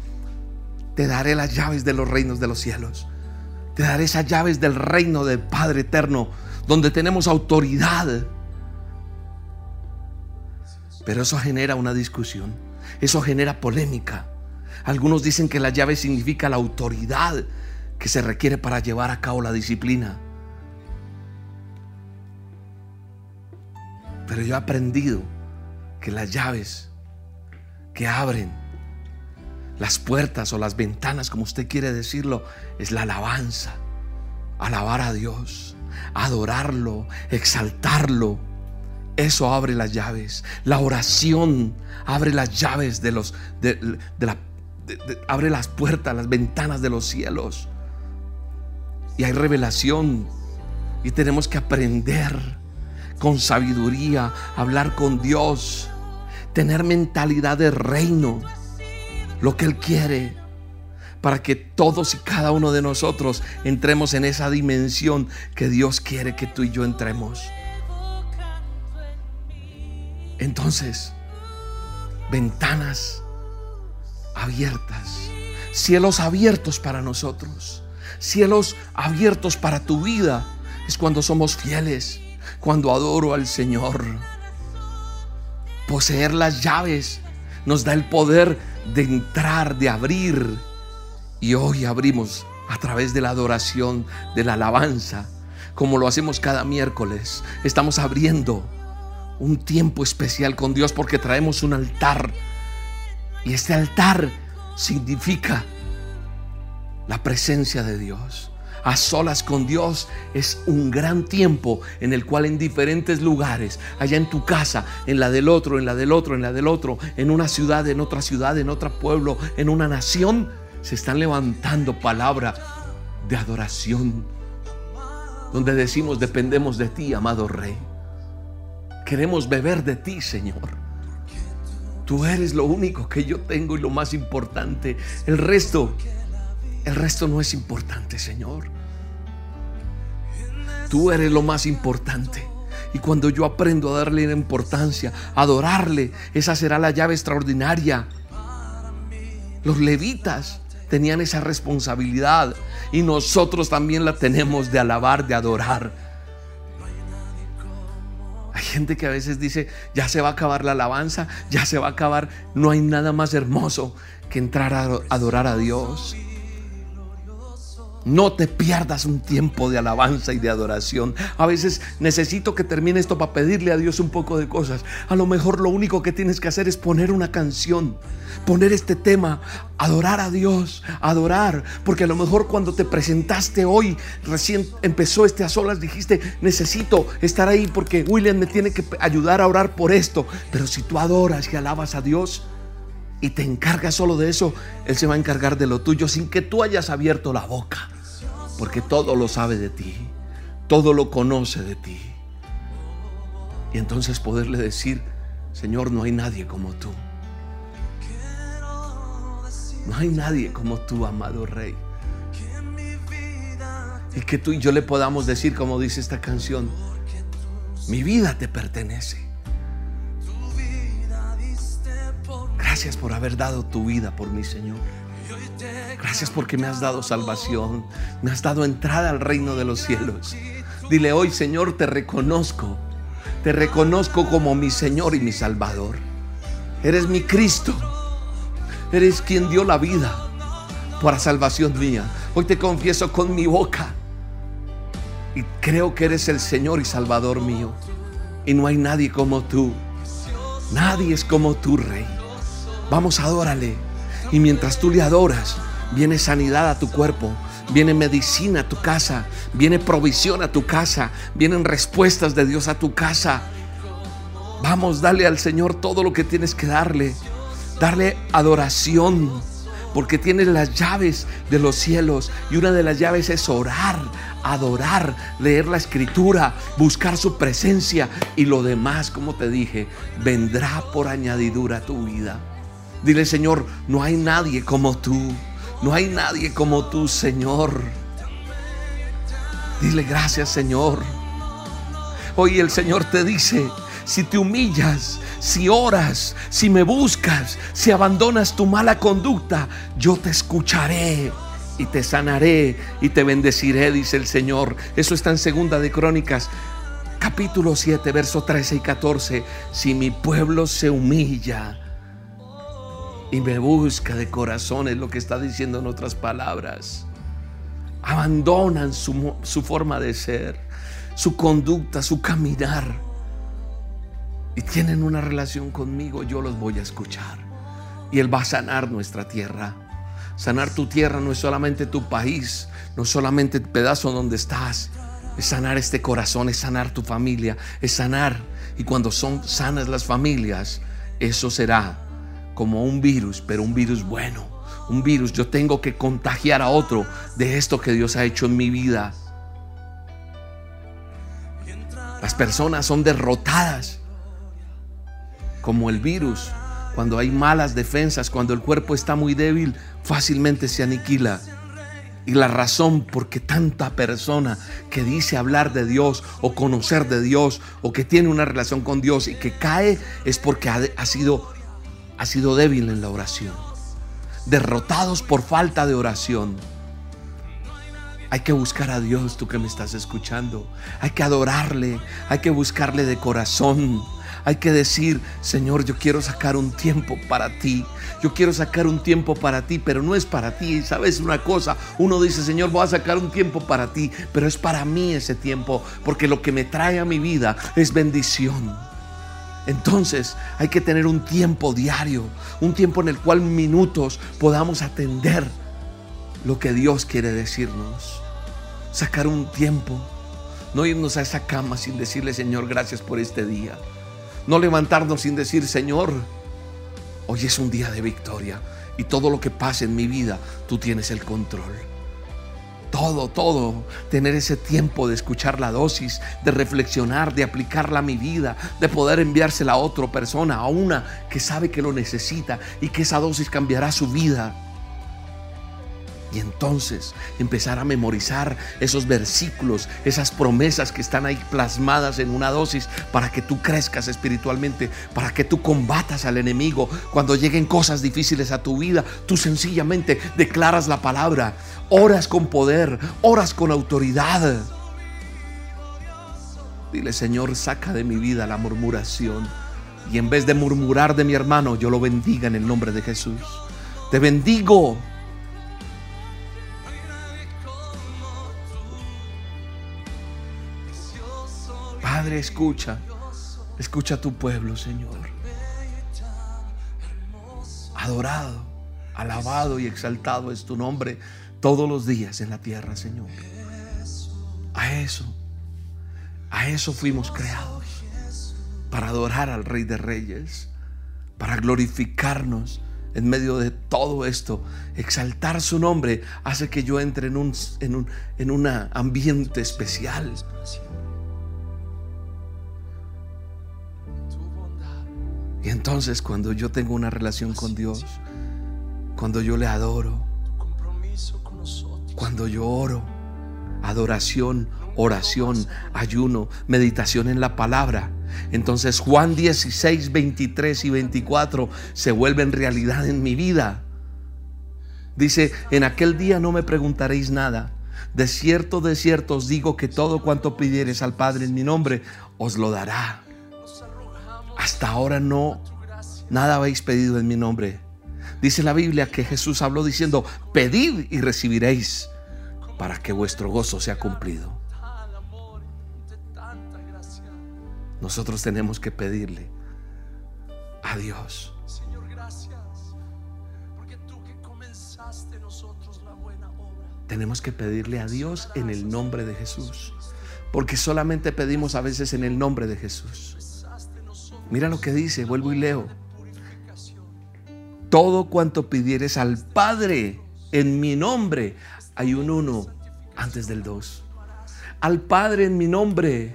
Te daré las llaves de los reinos de los cielos. Te daré esas llaves del reino del Padre eterno donde tenemos autoridad. Pero eso genera una discusión, eso genera polémica. Algunos dicen que la llave significa la autoridad que se requiere para llevar a cabo la disciplina. Pero yo he aprendido que las llaves que abren las puertas o las ventanas, como usted quiere decirlo, es la alabanza, alabar a Dios adorarlo, exaltarlo. Eso abre las llaves. La oración abre las llaves de los de, la abre las puertas, las ventanas de los cielos. Y hay revelación y tenemos que aprender con sabiduría, hablar con Dios, tener mentalidad de reino, lo que Él quiere para que todos y cada uno de nosotros entremos en esa dimensión que Dios quiere que tú y yo entremos. Entonces, ventanas abiertas, cielos abiertos para nosotros, cielos abiertos para tu vida, es cuando somos fieles, cuando adoro al Señor. Poseer las llaves nos da el poder de entrar, de abrir y hoy abrimos a través de la adoración, de la alabanza, como lo hacemos cada miércoles. Estamos abriendo un tiempo especial con Dios porque traemos un altar. Y este altar significa la presencia de Dios. A solas con Dios es un gran tiempo en el cual en diferentes lugares, allá en tu casa, en la del otro, en la del otro, en la del otro, en una ciudad, en otra ciudad, en otro pueblo, en una nación, se están levantando palabra de adoración, donde decimos, dependemos de ti, amado Rey. Queremos beber de ti, Señor. Tú eres lo único que yo tengo y lo más importante. El resto, el resto no es importante, Señor. Tú eres lo más importante. Y cuando yo aprendo a darle la importancia, a adorarle, esa será la llave extraordinaria. Los levitas tenían esa responsabilidad y nosotros también la tenemos de alabar, de adorar. Hay gente que a veces dice, ya se va a acabar la alabanza, ya se va a acabar. No hay nada más hermoso que entrar a adorar a Dios. No te pierdas un tiempo de alabanza y de adoración. A veces necesito que termine esto para pedirle a Dios un poco de cosas. A lo mejor lo único que tienes que hacer es poner una canción, poner este tema, adorar a Dios, adorar. Porque a lo mejor cuando te presentaste hoy, recién empezó este a solas, dijiste, necesito estar ahí porque William me tiene que ayudar a orar por esto. Pero si tú adoras y alabas a Dios, y te encargas solo de eso, Él se va a encargar de lo tuyo sin que tú hayas abierto la boca. Porque todo lo sabe de ti, todo lo conoce de ti. Y entonces poderle decir, Señor, no hay nadie como tú. No hay nadie como tú, amado Rey. Y que tú y yo le podamos decir, como dice esta canción, mi vida te pertenece. Gracias por haber dado tu vida por mi Señor. Gracias porque me has dado salvación, me has dado entrada al reino de los cielos. Dile hoy, Señor, te reconozco, te reconozco como mi Señor y mi Salvador. Eres mi Cristo, eres quien dio la vida para salvación mía. Hoy te confieso con mi boca y creo que eres el Señor y Salvador mío. Y no hay nadie como tú. Nadie es como tú, Rey. Vamos, adórale. Y mientras tú le adoras, viene sanidad a tu cuerpo, viene medicina a tu casa, viene provisión a tu casa, vienen respuestas de Dios a tu casa. Vamos, dale al Señor todo lo que tienes que darle. Darle adoración, porque tienes las llaves de los cielos y una de las llaves es orar, adorar, leer la escritura, buscar su presencia y lo demás, como te dije, vendrá por añadidura a tu vida. Dile, Señor, no hay nadie como tú. No hay nadie como tú, Señor. Dile gracias, Señor. Hoy el Señor te dice, si te humillas, si oras, si me buscas, si abandonas tu mala conducta, yo te escucharé y te sanaré y te bendeciré, dice el Señor. Eso está en segunda de Crónicas, capítulo 7, verso 13 y 14. Si mi pueblo se humilla, y me busca de corazón, es lo que está diciendo en otras palabras. Abandonan su, su, forma de ser, su conducta, su caminar. Y tienen una relación conmigo, yo los voy a escuchar. Y Él va a sanar nuestra tierra. Sanar tu tierra no es solamente tu país, no es solamente el pedazo donde estás. Es sanar este corazón, es sanar tu familia, es sanar. Y cuando son sanas las familias, eso será como un virus, pero un virus bueno. Un virus, yo tengo que contagiar a otro de esto que Dios ha hecho en mi vida. Las personas son derrotadas como el virus. Cuando hay malas defensas, cuando el cuerpo está muy débil, fácilmente se aniquila. Y la razón por qué tanta persona que dice hablar de Dios o conocer de Dios o que tiene una relación con Dios y que cae es porque ha, ha sido ha sido débil en la oración, derrotados por falta de oración. Hay que buscar a Dios, tú que me estás escuchando. Hay que adorarle, hay que buscarle de corazón. Hay que decir, Señor, yo quiero sacar un tiempo para ti. Yo quiero sacar un tiempo para ti, pero no es para ti. ¿Sabes una cosa? Uno dice, Señor, voy a sacar un tiempo para ti, pero es para mí ese tiempo, porque lo que me trae a mi vida es bendición. Entonces hay que tener un tiempo diario, un tiempo en el cual minutos podamos atender lo que Dios quiere decirnos. Sacar un tiempo, no irnos a esa cama sin decirle Señor gracias por este día. No levantarnos sin decir Señor, hoy es un día de victoria y todo lo que pase en mi vida, tú tienes el control todo, todo, tener ese tiempo de escuchar la dosis, de reflexionar, de aplicarla a mi vida, de poder enviársela a otra persona, a una que sabe que lo necesita y que esa dosis cambiará su vida. Y entonces empezar a memorizar esos versículos, esas promesas que están ahí plasmadas en una dosis para que tú crezcas espiritualmente, para que tú combatas al enemigo. Cuando lleguen cosas difíciles a tu vida, tú sencillamente declaras la palabra, oras con poder, oras con autoridad. Dile, Señor, saca de mi vida la murmuración. Y en vez de murmurar de mi hermano, yo lo bendiga en el nombre de Jesús. Te bendigo Padre, escucha, escucha a tu pueblo, Señor. Adorado, alabado y exaltado es tu nombre todos los días en la tierra, Señor. A eso, a eso fuimos creados, para adorar al Rey de Reyes, para glorificarnos en medio de todo esto, exaltar su nombre hace que yo entre en un, en un en ambiente especial. Y entonces cuando yo tengo una relación con Dios, cuando yo le adoro, cuando yo oro, adoración, oración, ayuno, meditación en la palabra, entonces Juan 16, 23 y 24 se vuelven realidad en mi vida. Dice, en aquel día no me preguntaréis nada. De cierto, de cierto os digo que todo cuanto pidiereis al Padre en mi nombre, os lo dará. Hasta ahora no, nada habéis pedido en mi nombre. Dice la Biblia que Jesús habló diciendo, pedid y recibiréis para que vuestro gozo sea cumplido. Nosotros tenemos que pedirle a Dios. Señor, gracias. Porque tú que comenzaste nosotros la buena obra. Tenemos que pedirle a Dios en el nombre de Jesús. Porque solamente pedimos a veces en el nombre de Jesús. Mira lo que dice, vuelvo y leo. Todo cuanto pidieres al Padre en mi nombre, hay un uno antes del dos. Al Padre en mi nombre.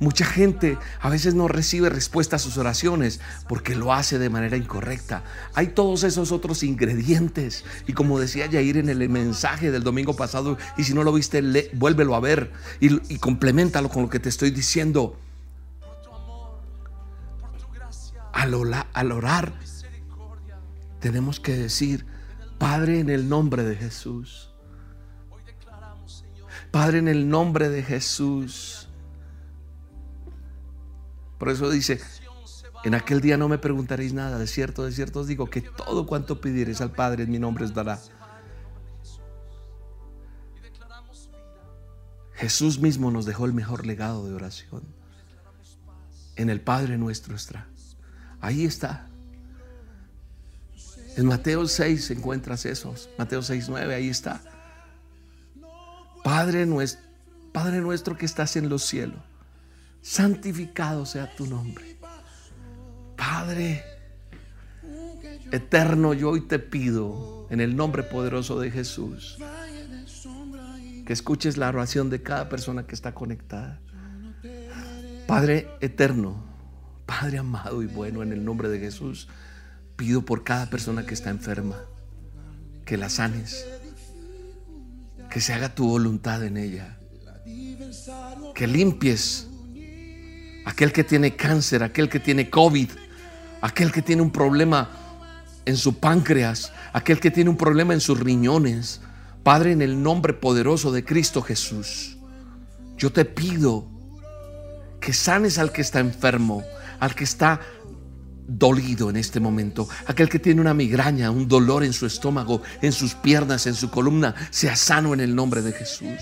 Mucha gente a veces no recibe respuesta a sus oraciones porque lo hace de manera incorrecta. Hay todos esos otros ingredientes. Y como decía Yair en el mensaje del domingo pasado, y si no lo viste, vuélvelo a ver y, complementalo con lo que te estoy diciendo. al, orar, tenemos que decir, Padre, en el nombre de Jesús. Padre, en el nombre de Jesús. Por eso dice, en aquel día no me preguntaréis nada, de cierto, de cierto os digo que todo cuanto pidiereis al Padre en mi nombre os dará. Jesús mismo nos dejó el mejor legado de oración. En el Padre nuestro está. Ahí está. En Mateo 6 encuentras esos. Mateo 6, 9, ahí está. Padre nuestro, Padre nuestro que estás en los cielos, santificado sea tu nombre. Padre eterno, yo hoy te pido en el nombre poderoso de Jesús que escuches la oración de cada persona que está conectada. Padre eterno, Padre amado y bueno, en el nombre de Jesús, pido por cada persona que está enferma, que la sanes, que se haga tu voluntad en ella, que limpies aquel que tiene cáncer, aquel que tiene COVID, aquel que tiene un problema en su páncreas, aquel que tiene un problema en sus riñones. Padre, en el nombre poderoso de Cristo Jesús, yo te pido que sanes al que está enfermo, al que está dolido en este momento, aquel que tiene una migraña, un dolor en su estómago, en sus piernas, en su columna, sea sano en el nombre de Jesús.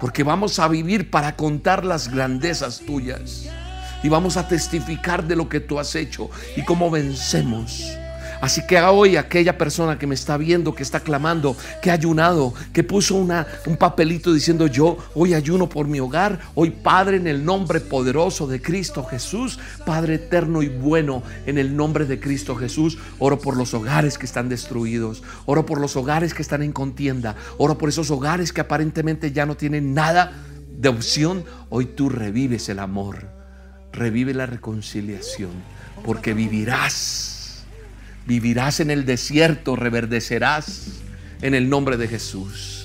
Porque vamos a vivir para contar las grandezas tuyas y vamos a testificar de lo que tú has hecho y cómo vencemos Así que hoy aquella persona que me está viendo, que está clamando, que ha ayunado, que puso una, un papelito diciendo yo hoy ayuno por mi hogar, hoy Padre en el nombre poderoso de Cristo Jesús, Padre eterno y bueno en el nombre de Cristo Jesús, oro por los hogares que están destruidos, oro por los hogares que están en contienda, oro por esos hogares que aparentemente ya no tienen nada de opción, hoy tú revives el amor, revive la reconciliación, porque vivirás Vivirás en el desierto, reverdecerás en el nombre de Jesús.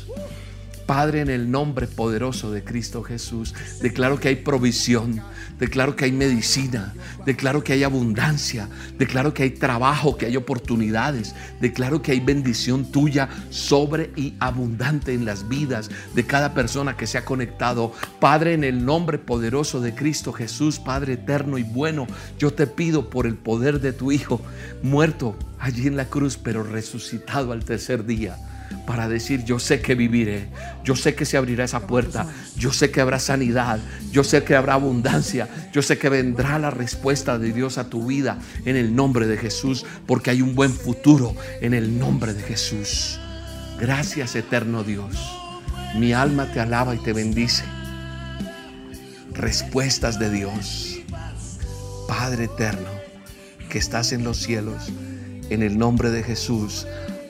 Padre, en el nombre poderoso de Cristo Jesús, declaro que hay provisión, declaro que hay medicina, declaro que hay abundancia, declaro que hay trabajo, que hay oportunidades, declaro que hay bendición tuya sobre y abundante en las vidas de cada persona que se ha conectado. Padre, en el nombre poderoso de Cristo Jesús, Padre eterno y bueno, yo te pido por el poder de tu Hijo, muerto allí en la cruz, pero resucitado al tercer día para decir, yo sé que viviré, yo sé que se abrirá esa puerta, yo sé que habrá sanidad, yo sé que habrá abundancia, yo sé que vendrá la respuesta de Dios a tu vida en el nombre de Jesús, porque hay un buen futuro en el nombre de Jesús. Gracias eterno Dios. Mi alma te alaba y te bendice. Respuestas de Dios. Padre eterno que estás en los cielos, en el nombre de Jesús,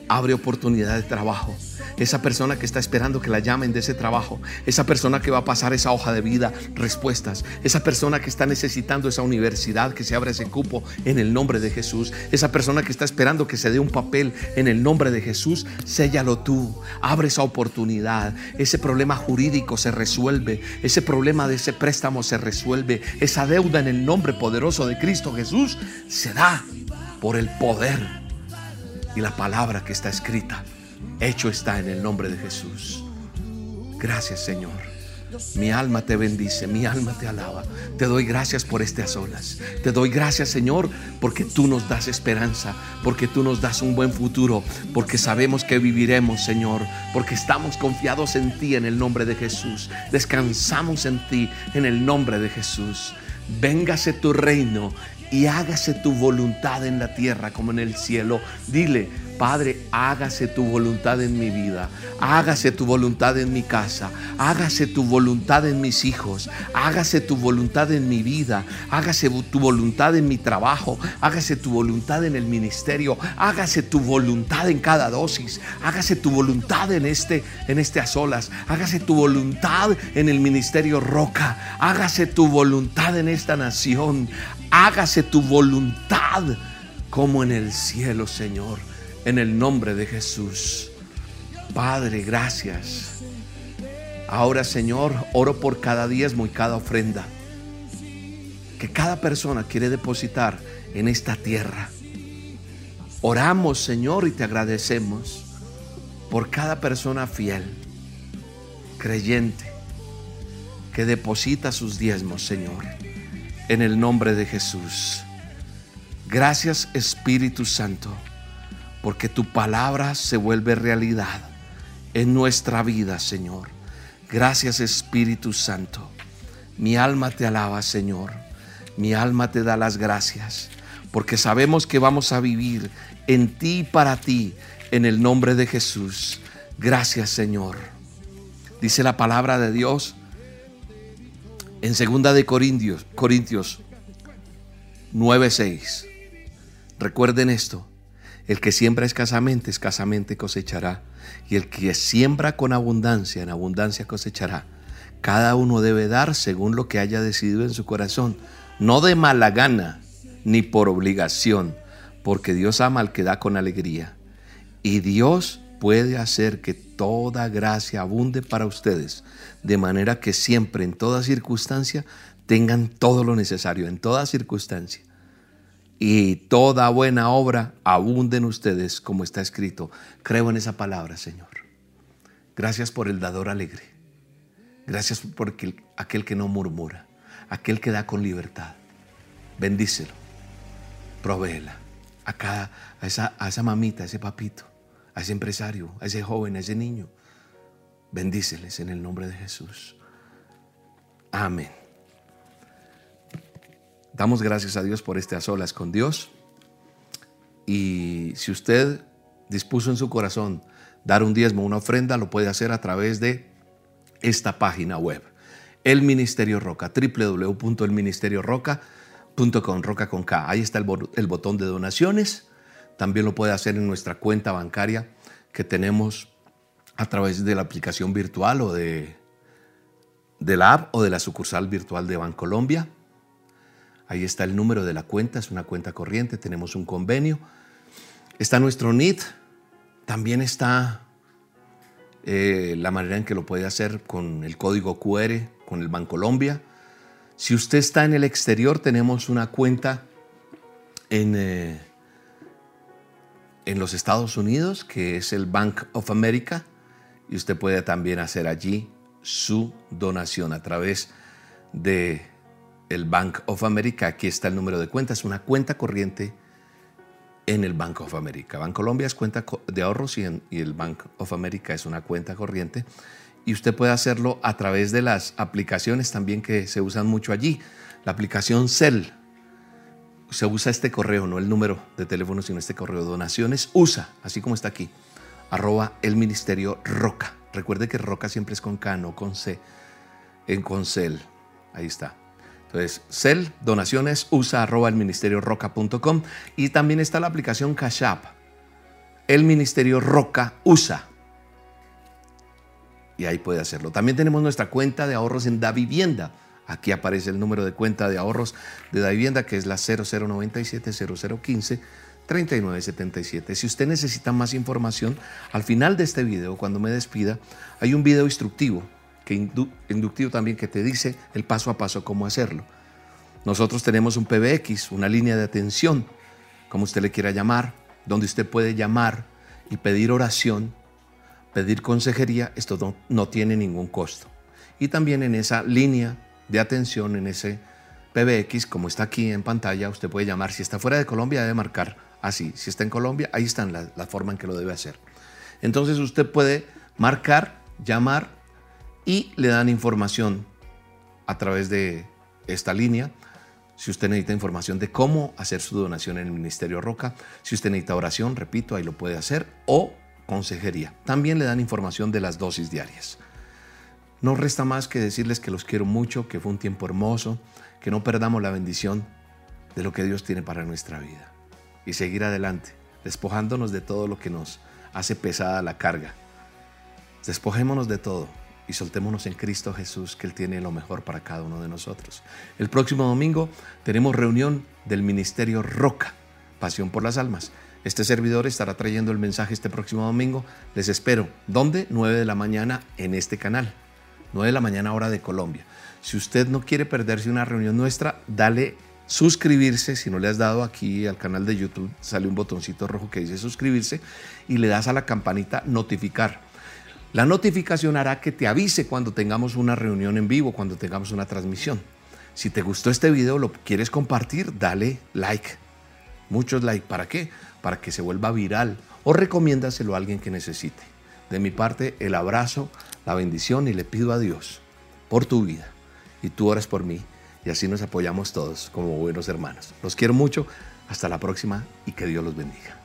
abre oportunidad de trabajo. Esa persona que está esperando que la llamen de ese trabajo, esa persona que va a pasar esa hoja de vida, respuestas, esa persona que está necesitando esa universidad, que se abra ese cupo en el nombre de Jesús, esa persona que está esperando que se dé un papel en el nombre de Jesús, séllalo tú, abre esa oportunidad, ese problema jurídico se resuelve, ese problema de ese préstamo se resuelve, esa deuda en el nombre poderoso de Cristo Jesús se da por el poder y la palabra que está escrita hecho está en el nombre de Jesús. Gracias Señor. Mi alma te bendice, mi alma te alaba. Te doy gracias por a solas. Te doy gracias, Señor, porque tú nos das esperanza, porque tú nos das un buen futuro, porque sabemos que viviremos, Señor, porque estamos confiados en ti en el nombre de Jesús. Descansamos en ti en el nombre de Jesús. Véngase tu reino y hágase tu voluntad en la tierra como en el cielo. Dile, Padre, hágase tu voluntad en mi vida, hágase tu voluntad en mi casa, hágase tu voluntad en mis hijos, hágase tu voluntad en mi vida, hágase tu voluntad en mi trabajo, hágase tu voluntad en el ministerio, hágase tu voluntad en cada dosis, hágase tu voluntad en este en este a solas, hágase tu voluntad en el ministerio Roca, hágase tu voluntad en esta nación, hágase tu voluntad como en el cielo, Señor en el nombre de Jesús. Padre, gracias. Ahora, Señor, oro por cada diezmo y cada ofrenda que cada persona quiere depositar en esta tierra. Oramos, Señor, y te agradecemos por cada persona fiel, creyente, que deposita sus diezmos, Señor, en el nombre de Jesús. Gracias, Espíritu Santo porque tu palabra se vuelve realidad en nuestra vida, Señor. Gracias Espíritu Santo. Mi alma te alaba, Señor. Mi alma te da las gracias, porque sabemos que vamos a vivir en ti y para ti, en el nombre de Jesús. Gracias, Señor. Dice la palabra de Dios en segunda de Corintios, Corintios 9:6. Recuerden esto. El que siembra escasamente, escasamente cosechará. Y el que siembra con abundancia, en abundancia cosechará. Cada uno debe dar según lo que haya decidido en su corazón, no de mala gana, ni por obligación, porque Dios ama al que da con alegría. Y Dios puede hacer que toda gracia abunde para ustedes, de manera que siempre, en toda circunstancia, tengan todo lo necesario, en toda circunstancia y toda buena obra abunde en ustedes, como está escrito. Creo en esa palabra, Señor. Gracias por el dador alegre. Gracias por aquel que no murmura, aquel que da con libertad. Bendícelo, provéela a, cada, a, a esa mamita, a ese papito, a ese empresario, a ese joven, a ese niño. Bendíceles en el nombre de Jesús. Amén. Damos gracias a Dios por este a solas con Dios. Y si usted dispuso en su corazón dar un diezmo, una ofrenda, lo puede hacer a través de esta página web. El Ministerio Roca, www.elministerioroca.com, roca con K. Ahí está el, botón de donaciones. También lo puede hacer en nuestra cuenta bancaria que tenemos a través de la aplicación virtual o de, de la app o de la sucursal virtual de Bancolombia. Ahí está el número de la cuenta, es una cuenta corriente, tenemos un convenio. Está nuestro NIT, también está eh, la manera en que lo puede hacer con el código QR, con el Bancolombia. Si usted está en el exterior, tenemos una cuenta en, eh, en los Estados Unidos, que es el Bank of America, y usted puede también hacer allí su donación a través de el Bank of America. Aquí está el número de cuenta. Es una cuenta corriente en el Bank of America. Colombia es cuenta de ahorros y, el Bank of America es una cuenta corriente. Y usted puede hacerlo a través de las aplicaciones también que se usan mucho allí. La aplicación Cell. Se usa este correo, no el número de teléfono, sino este correo. Donaciones usa, así como está aquí, arroba el ministerio Roca. Recuerde que Roca siempre es con K, no con C, en con Cell. Ahí está. Entonces, cel, donaciones, usa el ministerio roca.com y también está la aplicación Cash App. El ministerio Roca usa. Y ahí puede hacerlo. También tenemos nuestra cuenta de ahorros en Da Vivienda. Aquí aparece el número de cuenta de ahorros de Da Vivienda, que es la 0097 0015 3977. Si usted necesita más información, al final de este video, cuando me despida, hay un video instructivo que inductivo también que te dice el paso a paso cómo hacerlo. Nosotros tenemos un PBX, una línea de atención, como usted le quiera llamar, donde usted puede llamar y pedir oración, pedir consejería, esto no, no tiene ningún costo. Y también en esa línea de atención, en ese PBX, como está aquí en pantalla, usted puede llamar. Si está fuera de Colombia, debe marcar así. Si está en Colombia, ahí está la, la forma en que lo debe hacer. Entonces usted puede marcar, llamar y le dan información a través de esta línea. Si usted necesita información de cómo hacer su donación en el Ministerio Roca, si usted necesita oración, repito, ahí lo puede hacer, o consejería. También le dan información de las dosis diarias. No resta más que decirles que los quiero mucho, que fue un tiempo hermoso, que no perdamos la bendición de lo que Dios tiene para nuestra vida y seguir adelante, despojándonos de todo lo que nos hace pesada la carga. Despojémonos de todo y soltémonos en Cristo Jesús, que Él tiene lo mejor para cada uno de nosotros. El próximo domingo tenemos reunión del Ministerio Roca, Pasión por las Almas. Este servidor estará trayendo el mensaje este próximo domingo. Les espero. ¿Dónde? 9 de la mañana en este canal. 9 de la mañana hora de Colombia. Si usted no quiere perderse una reunión nuestra, dale suscribirse. Si no le has dado aquí al canal de YouTube, sale un botoncito rojo que dice suscribirse y le das a la campanita notificar la notificación hará que te avise cuando tengamos una reunión en vivo, cuando tengamos una transmisión. Si te gustó este video, lo quieres compartir, dale like. Muchos like. ¿Para qué? Para que se vuelva viral o recomiéndaselo a alguien que necesite. De mi parte, el abrazo, la bendición y le pido a Dios por tu vida. Y tú oras por mí y así nos apoyamos todos como buenos hermanos. Los quiero mucho. Hasta la próxima y que Dios los bendiga.